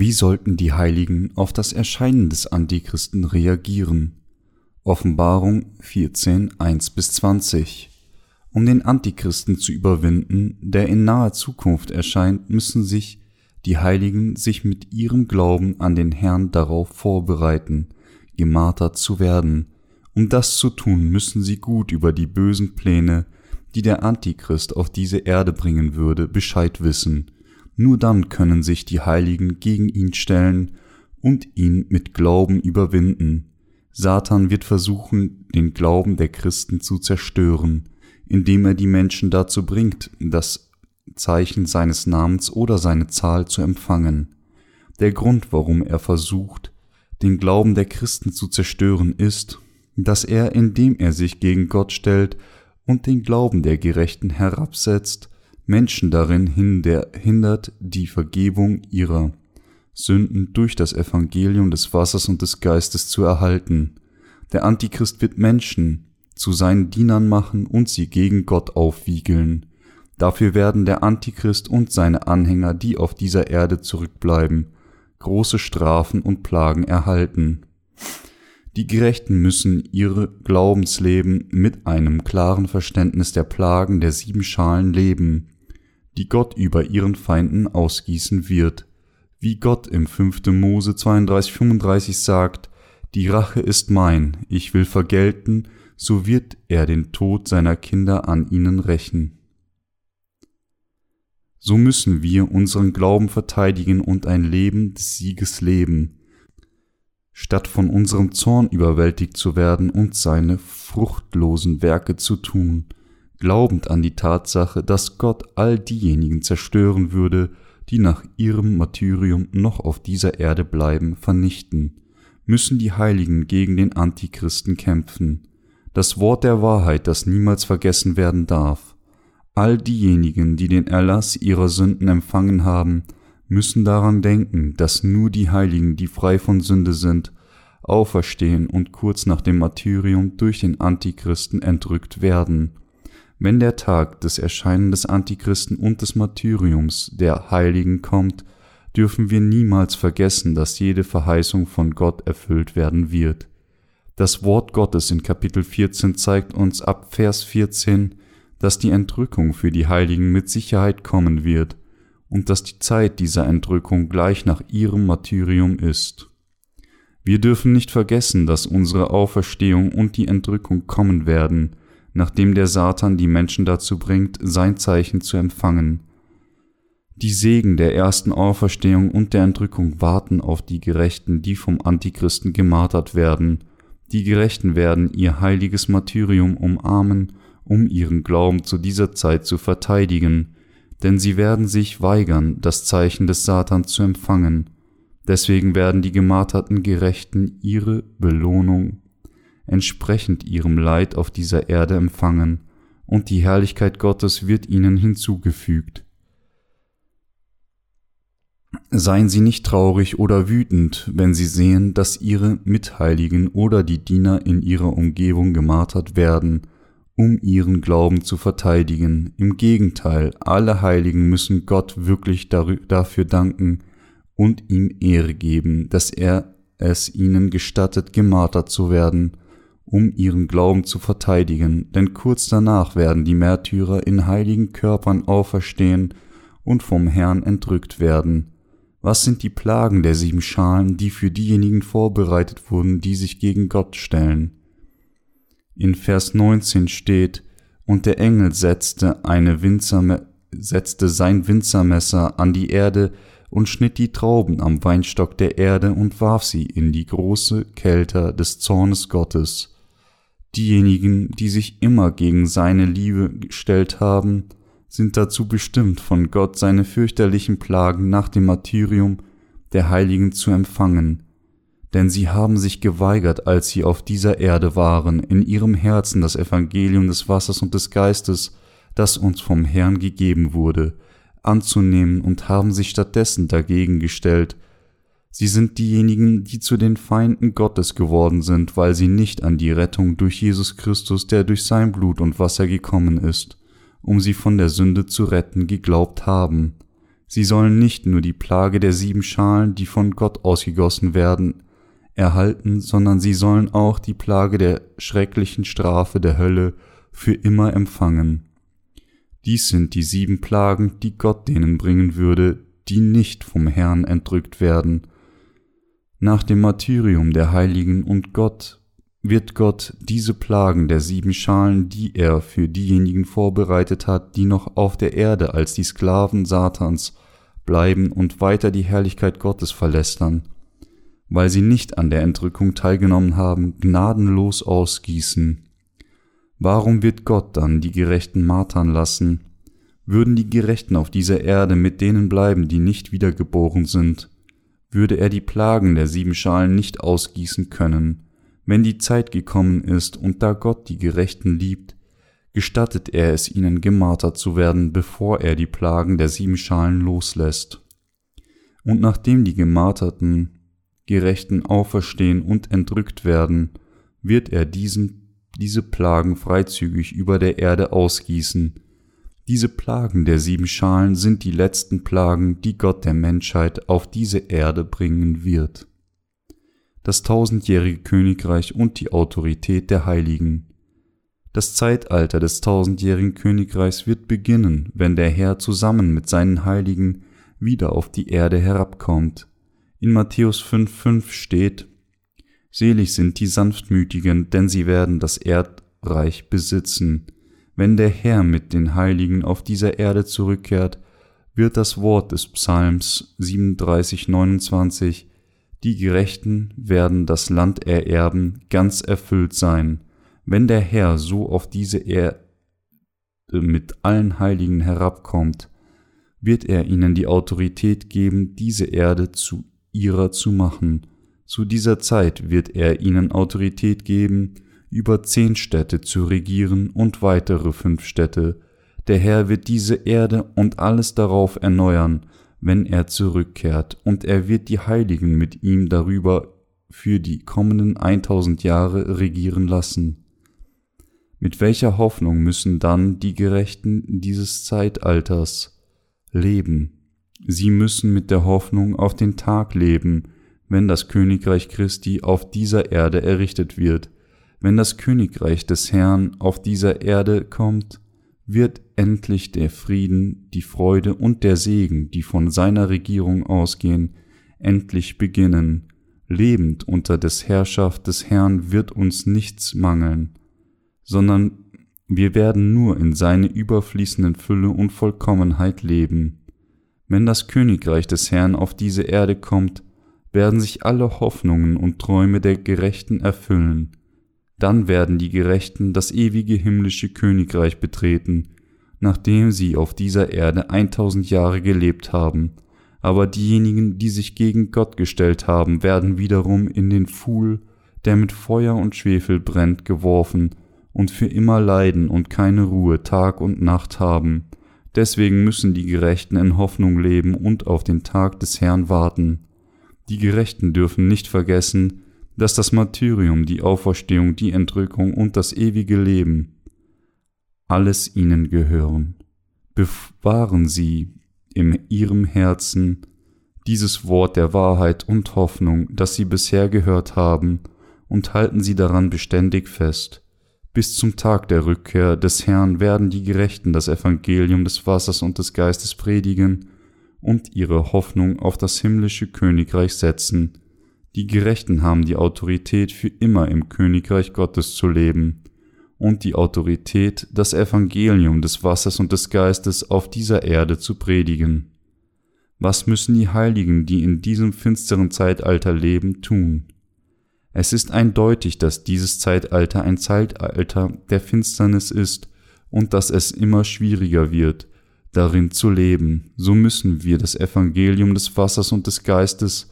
Wie sollten die Heiligen auf das Erscheinen des Antichristen reagieren? Offenbarung 14, 1 bis 20. Um den Antichristen zu überwinden, der in naher Zukunft erscheint, müssen sich die Heiligen sich mit ihrem Glauben an den Herrn darauf vorbereiten, gemartert zu werden. Um das zu tun, müssen sie gut über die bösen Pläne, die der Antichrist auf diese Erde bringen würde, Bescheid wissen nur dann können sich die Heiligen gegen ihn stellen und ihn mit Glauben überwinden. Satan wird versuchen, den Glauben der Christen zu zerstören, indem er die Menschen dazu bringt, das Zeichen seines Namens oder seine Zahl zu empfangen. Der Grund, warum er versucht, den Glauben der Christen zu zerstören, ist, dass er, indem er sich gegen Gott stellt und den Glauben der Gerechten herabsetzt, Menschen darin hindert, die Vergebung ihrer Sünden durch das Evangelium des Wassers und des Geistes zu erhalten. Der Antichrist wird Menschen zu seinen Dienern machen und sie gegen Gott aufwiegeln. Dafür werden der Antichrist und seine Anhänger, die auf dieser Erde zurückbleiben, große Strafen und Plagen erhalten. Die Gerechten müssen ihre Glaubensleben mit einem klaren Verständnis der Plagen der sieben Schalen leben, die Gott über ihren Feinden ausgießen wird, wie Gott im 5. Mose 32, 35 sagt, die Rache ist mein, ich will vergelten, so wird er den Tod seiner Kinder an ihnen rächen. So müssen wir unseren Glauben verteidigen und ein Leben des Sieges leben, statt von unserem Zorn überwältigt zu werden und seine fruchtlosen Werke zu tun, glaubend an die Tatsache, dass Gott all diejenigen zerstören würde, die nach ihrem Martyrium noch auf dieser Erde bleiben, vernichten, müssen die Heiligen gegen den Antichristen kämpfen. Das Wort der Wahrheit, das niemals vergessen werden darf. All diejenigen, die den Erlass ihrer Sünden empfangen haben, müssen daran denken, dass nur die Heiligen, die frei von Sünde sind, auferstehen und kurz nach dem Martyrium durch den Antichristen entrückt werden. Wenn der Tag des Erscheinen des Antichristen und des Martyriums der Heiligen kommt, dürfen wir niemals vergessen, dass jede Verheißung von Gott erfüllt werden wird. Das Wort Gottes in Kapitel 14 zeigt uns ab Vers 14, dass die Entrückung für die Heiligen mit Sicherheit kommen wird und dass die Zeit dieser Entrückung gleich nach ihrem Martyrium ist. Wir dürfen nicht vergessen, dass unsere Auferstehung und die Entrückung kommen werden, nachdem der Satan die Menschen dazu bringt, sein Zeichen zu empfangen. Die Segen der ersten Auferstehung und der Entrückung warten auf die Gerechten, die vom Antichristen gemartert werden. Die Gerechten werden ihr heiliges Martyrium umarmen, um ihren Glauben zu dieser Zeit zu verteidigen, denn sie werden sich weigern, das Zeichen des Satan zu empfangen. Deswegen werden die gemarterten Gerechten ihre Belohnung entsprechend ihrem Leid auf dieser Erde empfangen, und die Herrlichkeit Gottes wird ihnen hinzugefügt. Seien Sie nicht traurig oder wütend, wenn Sie sehen, dass Ihre Mitheiligen oder die Diener in Ihrer Umgebung gemartert werden, um ihren Glauben zu verteidigen. Im Gegenteil, alle Heiligen müssen Gott wirklich dafür danken und ihm Ehre geben, dass er es ihnen gestattet, gemartert zu werden, um ihren Glauben zu verteidigen, denn kurz danach werden die Märtyrer in heiligen Körpern auferstehen und vom Herrn entrückt werden. Was sind die Plagen der sieben Schalen, die für diejenigen vorbereitet wurden, die sich gegen Gott stellen? In Vers 19 steht, und der Engel setzte eine Winzer, setzte sein Winzermesser an die Erde und schnitt die Trauben am Weinstock der Erde und warf sie in die große Kälte des Zornes Gottes. Diejenigen, die sich immer gegen seine Liebe gestellt haben, sind dazu bestimmt, von Gott seine fürchterlichen Plagen nach dem Martyrium der Heiligen zu empfangen, denn sie haben sich geweigert, als sie auf dieser Erde waren, in ihrem Herzen das Evangelium des Wassers und des Geistes, das uns vom Herrn gegeben wurde, anzunehmen und haben sich stattdessen dagegen gestellt Sie sind diejenigen, die zu den Feinden Gottes geworden sind, weil sie nicht an die Rettung durch Jesus Christus, der durch sein Blut und Wasser gekommen ist, um sie von der Sünde zu retten, geglaubt haben. Sie sollen nicht nur die Plage der sieben Schalen, die von Gott ausgegossen werden, erhalten, sondern sie sollen auch die Plage der schrecklichen Strafe der Hölle für immer empfangen. Dies sind die sieben Plagen, die Gott denen bringen würde, die nicht vom Herrn entrückt werden. Nach dem Martyrium der Heiligen und Gott wird Gott diese Plagen der sieben Schalen, die er für diejenigen vorbereitet hat, die noch auf der Erde als die Sklaven Satans bleiben und weiter die Herrlichkeit Gottes verlästern, weil sie nicht an der Entrückung teilgenommen haben, gnadenlos ausgießen. Warum wird Gott dann die Gerechten martern lassen? Würden die Gerechten auf dieser Erde mit denen bleiben, die nicht wiedergeboren sind, würde er die Plagen der sieben Schalen nicht ausgießen können, wenn die Zeit gekommen ist und da Gott die Gerechten liebt, gestattet er es ihnen gemartert zu werden, bevor er die Plagen der sieben Schalen loslässt. Und nachdem die gemarterten Gerechten auferstehen und entrückt werden, wird er diesen, diese Plagen freizügig über der Erde ausgießen. Diese Plagen der sieben Schalen sind die letzten Plagen, die Gott der Menschheit auf diese Erde bringen wird. Das tausendjährige Königreich und die Autorität der Heiligen. Das Zeitalter des tausendjährigen Königreichs wird beginnen, wenn der Herr zusammen mit seinen Heiligen wieder auf die Erde herabkommt. In Matthäus 5,5 steht, Selig sind die Sanftmütigen, denn sie werden das Erdreich besitzen. Wenn der Herr mit den Heiligen auf dieser Erde zurückkehrt, wird das Wort des Psalms 37, 29, die Gerechten werden das Land ererben, ganz erfüllt sein wenn der Herr so auf diese Erde mit allen Heiligen herabkommt, wird er ihnen die Autorität geben, diese Erde zu ihrer zu machen. Zu dieser Zeit wird er ihnen Autorität geben, über zehn Städte zu regieren und weitere fünf Städte. Der Herr wird diese Erde und alles darauf erneuern, wenn er zurückkehrt, und er wird die Heiligen mit ihm darüber für die kommenden 1000 Jahre regieren lassen. Mit welcher Hoffnung müssen dann die Gerechten dieses Zeitalters leben? Sie müssen mit der Hoffnung auf den Tag leben, wenn das Königreich Christi auf dieser Erde errichtet wird. Wenn das Königreich des Herrn auf dieser Erde kommt, wird endlich der Frieden, die Freude und der Segen, die von seiner Regierung ausgehen, endlich beginnen. Lebend unter des Herrschaft des Herrn wird uns nichts mangeln sondern wir werden nur in seine überfließenden Fülle und Vollkommenheit leben. Wenn das Königreich des Herrn auf diese Erde kommt, werden sich alle Hoffnungen und Träume der Gerechten erfüllen. Dann werden die Gerechten das ewige himmlische Königreich betreten, nachdem sie auf dieser Erde 1000 Jahre gelebt haben. Aber diejenigen, die sich gegen Gott gestellt haben, werden wiederum in den Pfuhl, der mit Feuer und Schwefel brennt, geworfen und für immer leiden und keine Ruhe Tag und Nacht haben. Deswegen müssen die Gerechten in Hoffnung leben und auf den Tag des Herrn warten. Die Gerechten dürfen nicht vergessen, dass das Martyrium, die Auferstehung, die Entrückung und das ewige Leben alles ihnen gehören. Bewahren sie in ihrem Herzen dieses Wort der Wahrheit und Hoffnung, das sie bisher gehört haben, und halten sie daran beständig fest. Bis zum Tag der Rückkehr des Herrn werden die Gerechten das Evangelium des Wassers und des Geistes predigen und ihre Hoffnung auf das himmlische Königreich setzen. Die Gerechten haben die Autorität für immer im Königreich Gottes zu leben und die Autorität, das Evangelium des Wassers und des Geistes auf dieser Erde zu predigen. Was müssen die Heiligen, die in diesem finsteren Zeitalter leben, tun? Es ist eindeutig, dass dieses Zeitalter ein Zeitalter der Finsternis ist und dass es immer schwieriger wird, darin zu leben. So müssen wir das Evangelium des Wassers und des Geistes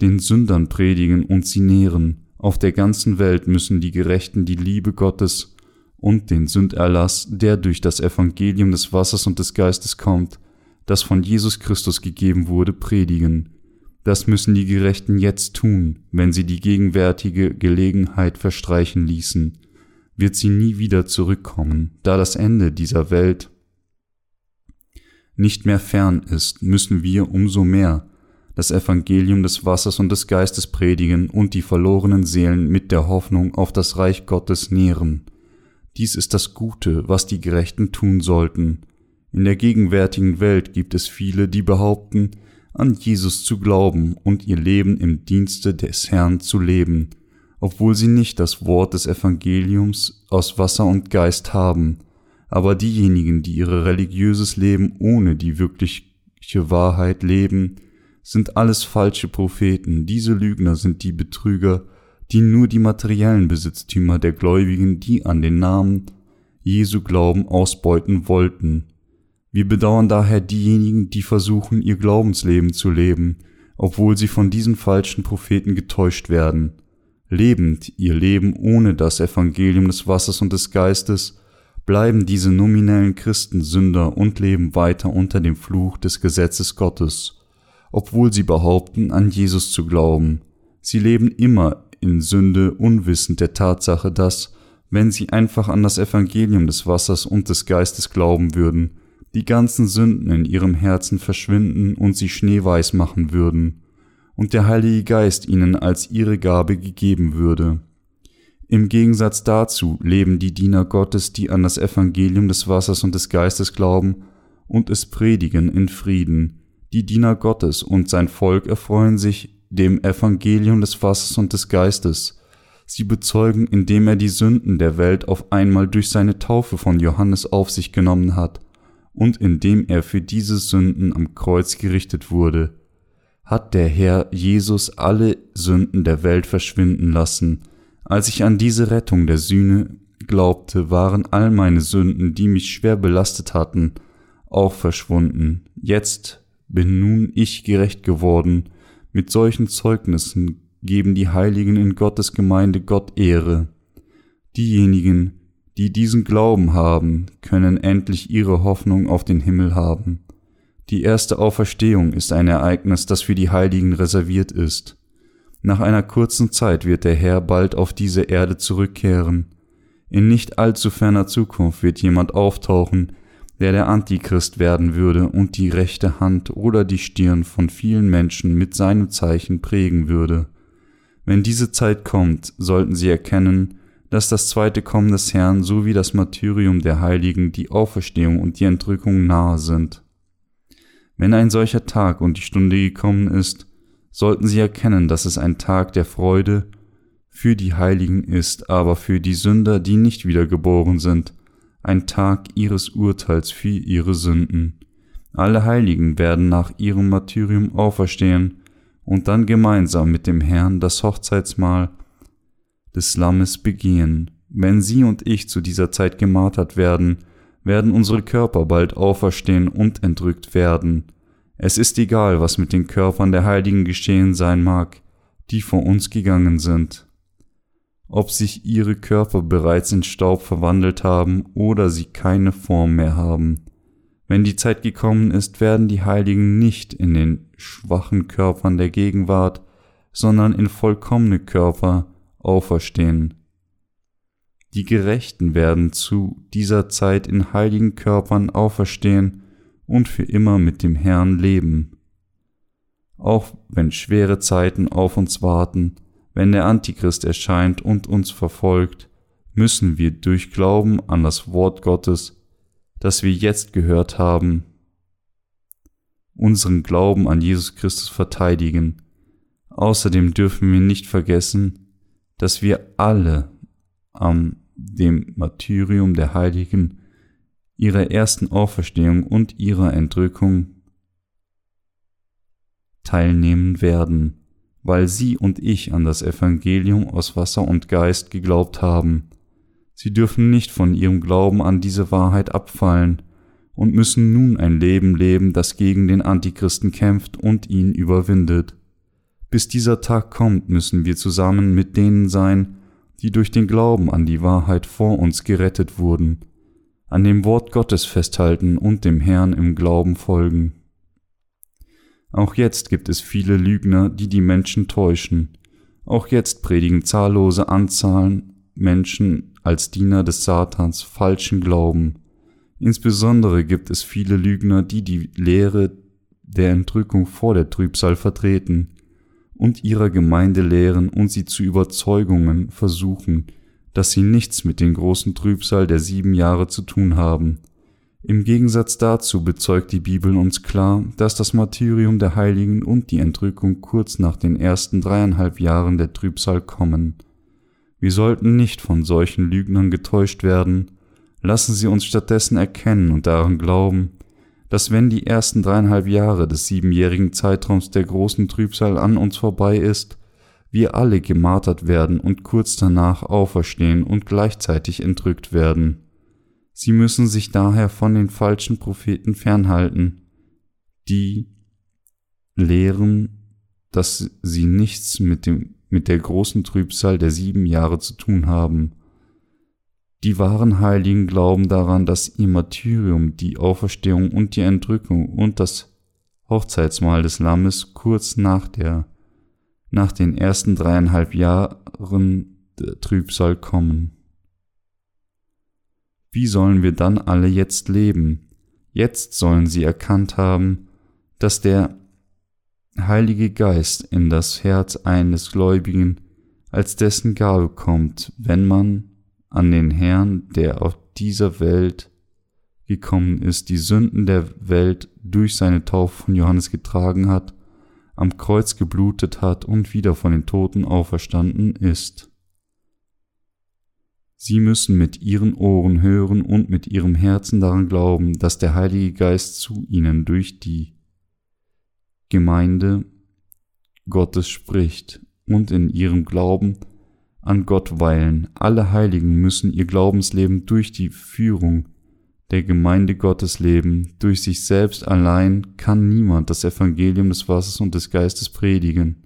den Sündern predigen und sie nähren. Auf der ganzen Welt müssen die Gerechten die Liebe Gottes und den Sünderlass, der durch das Evangelium des Wassers und des Geistes kommt, das von Jesus Christus gegeben wurde, predigen. Das müssen die Gerechten jetzt tun, wenn sie die gegenwärtige Gelegenheit verstreichen ließen, wird sie nie wieder zurückkommen, da das Ende dieser Welt nicht mehr fern ist, müssen wir umso mehr das Evangelium des Wassers und des Geistes predigen und die verlorenen Seelen mit der Hoffnung auf das Reich Gottes nähren. Dies ist das Gute, was die Gerechten tun sollten. In der gegenwärtigen Welt gibt es viele, die behaupten, an Jesus zu glauben und ihr Leben im Dienste des Herrn zu leben, obwohl sie nicht das Wort des Evangeliums aus Wasser und Geist haben, aber diejenigen, die ihr religiöses Leben ohne die wirkliche Wahrheit leben, sind alles falsche Propheten, diese Lügner sind die Betrüger, die nur die materiellen Besitztümer der Gläubigen, die an den Namen Jesu glauben, ausbeuten wollten. Wir bedauern daher diejenigen, die versuchen, ihr Glaubensleben zu leben, obwohl sie von diesen falschen Propheten getäuscht werden. Lebend ihr Leben ohne das Evangelium des Wassers und des Geistes, bleiben diese nominellen Christen Sünder und leben weiter unter dem Fluch des Gesetzes Gottes, obwohl sie behaupten, an Jesus zu glauben. Sie leben immer in Sünde, unwissend der Tatsache, dass, wenn sie einfach an das Evangelium des Wassers und des Geistes glauben würden, die ganzen Sünden in ihrem Herzen verschwinden und sie schneeweiß machen würden, und der Heilige Geist ihnen als ihre Gabe gegeben würde. Im Gegensatz dazu leben die Diener Gottes, die an das Evangelium des Wassers und des Geistes glauben und es predigen in Frieden. Die Diener Gottes und sein Volk erfreuen sich dem Evangelium des Wassers und des Geistes. Sie bezeugen, indem er die Sünden der Welt auf einmal durch seine Taufe von Johannes auf sich genommen hat und indem er für diese Sünden am Kreuz gerichtet wurde, hat der Herr Jesus alle Sünden der Welt verschwinden lassen, als ich an diese Rettung der Sühne glaubte, waren all meine Sünden, die mich schwer belastet hatten, auch verschwunden. Jetzt bin nun ich gerecht geworden. Mit solchen Zeugnissen geben die Heiligen in Gottes Gemeinde Gott Ehre. Diejenigen, die diesen Glauben haben, können endlich ihre Hoffnung auf den Himmel haben. Die erste Auferstehung ist ein Ereignis, das für die Heiligen reserviert ist. Nach einer kurzen Zeit wird der Herr bald auf diese Erde zurückkehren. In nicht allzu ferner Zukunft wird jemand auftauchen, der der Antichrist werden würde und die rechte Hand oder die Stirn von vielen Menschen mit seinem Zeichen prägen würde. Wenn diese Zeit kommt, sollten sie erkennen, dass das zweite Kommen des Herrn sowie das Martyrium der Heiligen, die Auferstehung und die Entrückung nahe sind. Wenn ein solcher Tag und die Stunde gekommen ist, sollten sie erkennen, dass es ein Tag der Freude für die Heiligen ist, aber für die Sünder, die nicht wiedergeboren sind, ein Tag ihres Urteils für ihre Sünden. Alle Heiligen werden nach ihrem Martyrium auferstehen und dann gemeinsam mit dem Herrn das Hochzeitsmahl des Lammes begehen. Wenn Sie und ich zu dieser Zeit gemartert werden, werden unsere Körper bald auferstehen und entrückt werden. Es ist egal, was mit den Körpern der Heiligen geschehen sein mag, die vor uns gegangen sind. Ob sich ihre Körper bereits in Staub verwandelt haben oder sie keine Form mehr haben. Wenn die Zeit gekommen ist, werden die Heiligen nicht in den schwachen Körpern der Gegenwart, sondern in vollkommene Körper auferstehen. Die Gerechten werden zu dieser Zeit in heiligen Körpern auferstehen und für immer mit dem Herrn leben. Auch wenn schwere Zeiten auf uns warten, wenn der Antichrist erscheint und uns verfolgt, müssen wir durch Glauben an das Wort Gottes, das wir jetzt gehört haben, unseren Glauben an Jesus Christus verteidigen. Außerdem dürfen wir nicht vergessen, dass wir alle am dem Martyrium der Heiligen ihrer ersten Auferstehung und ihrer Entrückung teilnehmen werden, weil sie und ich an das Evangelium aus Wasser und Geist geglaubt haben. Sie dürfen nicht von ihrem Glauben an diese Wahrheit abfallen und müssen nun ein Leben leben, das gegen den Antichristen kämpft und ihn überwindet. Bis dieser Tag kommt, müssen wir zusammen mit denen sein, die durch den Glauben an die Wahrheit vor uns gerettet wurden an dem Wort Gottes festhalten und dem Herrn im Glauben folgen. Auch jetzt gibt es viele Lügner, die die Menschen täuschen. Auch jetzt predigen zahllose Anzahlen Menschen als Diener des Satans falschen Glauben. Insbesondere gibt es viele Lügner, die die Lehre der Entrückung vor der Trübsal vertreten und ihrer Gemeinde lehren und sie zu Überzeugungen versuchen, dass sie nichts mit den großen Trübsal der sieben Jahre zu tun haben. Im Gegensatz dazu bezeugt die Bibel uns klar, dass das Martyrium der Heiligen und die Entrückung kurz nach den ersten dreieinhalb Jahren der Trübsal kommen. Wir sollten nicht von solchen Lügnern getäuscht werden, lassen Sie uns stattdessen erkennen und daran glauben, dass wenn die ersten dreieinhalb Jahre des siebenjährigen Zeitraums der großen Trübsal an uns vorbei ist, wir alle gemartert werden und kurz danach auferstehen und gleichzeitig entrückt werden. Sie müssen sich daher von den falschen Propheten fernhalten, die lehren, dass sie nichts mit dem, mit der großen Trübsal der sieben Jahre zu tun haben. Die wahren Heiligen glauben daran, dass ihr Martyrium, die Auferstehung und die Entrückung und das Hochzeitsmahl des Lammes kurz nach der, nach den ersten dreieinhalb Jahren der Trübsal kommen. Wie sollen wir dann alle jetzt leben? Jetzt sollen sie erkannt haben, dass der Heilige Geist in das Herz eines Gläubigen als dessen Gabe kommt, wenn man an den Herrn, der auf dieser Welt gekommen ist, die Sünden der Welt durch seine Taufe von Johannes getragen hat, am Kreuz geblutet hat und wieder von den Toten auferstanden ist. Sie müssen mit ihren Ohren hören und mit ihrem Herzen daran glauben, dass der Heilige Geist zu ihnen durch die Gemeinde Gottes spricht und in ihrem Glauben an Gott weilen. Alle Heiligen müssen ihr Glaubensleben durch die Führung der Gemeinde Gottes leben. Durch sich selbst allein kann niemand das Evangelium des Wassers und des Geistes predigen,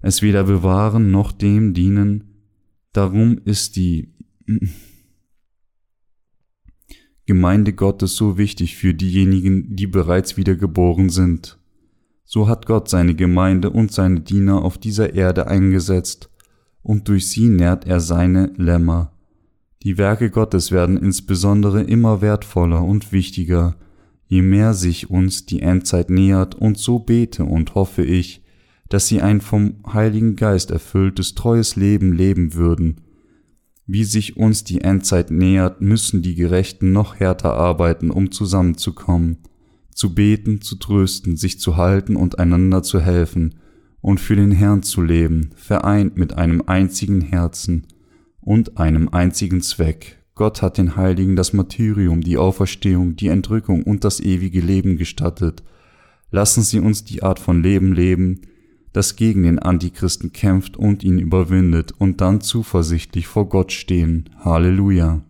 es weder bewahren noch dem dienen. Darum ist die Gemeinde Gottes so wichtig für diejenigen, die bereits wiedergeboren sind. So hat Gott seine Gemeinde und seine Diener auf dieser Erde eingesetzt, und durch sie nährt er seine Lämmer. Die Werke Gottes werden insbesondere immer wertvoller und wichtiger, je mehr sich uns die Endzeit nähert, und so bete und hoffe ich, dass sie ein vom Heiligen Geist erfülltes, treues Leben leben würden, wie sich uns die Endzeit nähert, müssen die Gerechten noch härter arbeiten, um zusammenzukommen, zu beten, zu trösten, sich zu halten und einander zu helfen und für den Herrn zu leben, vereint mit einem einzigen Herzen und einem einzigen Zweck. Gott hat den Heiligen das Martyrium, die Auferstehung, die Entrückung und das ewige Leben gestattet. Lassen Sie uns die Art von Leben leben, das gegen den Antichristen kämpft und ihn überwindet und dann zuversichtlich vor Gott stehen. Halleluja.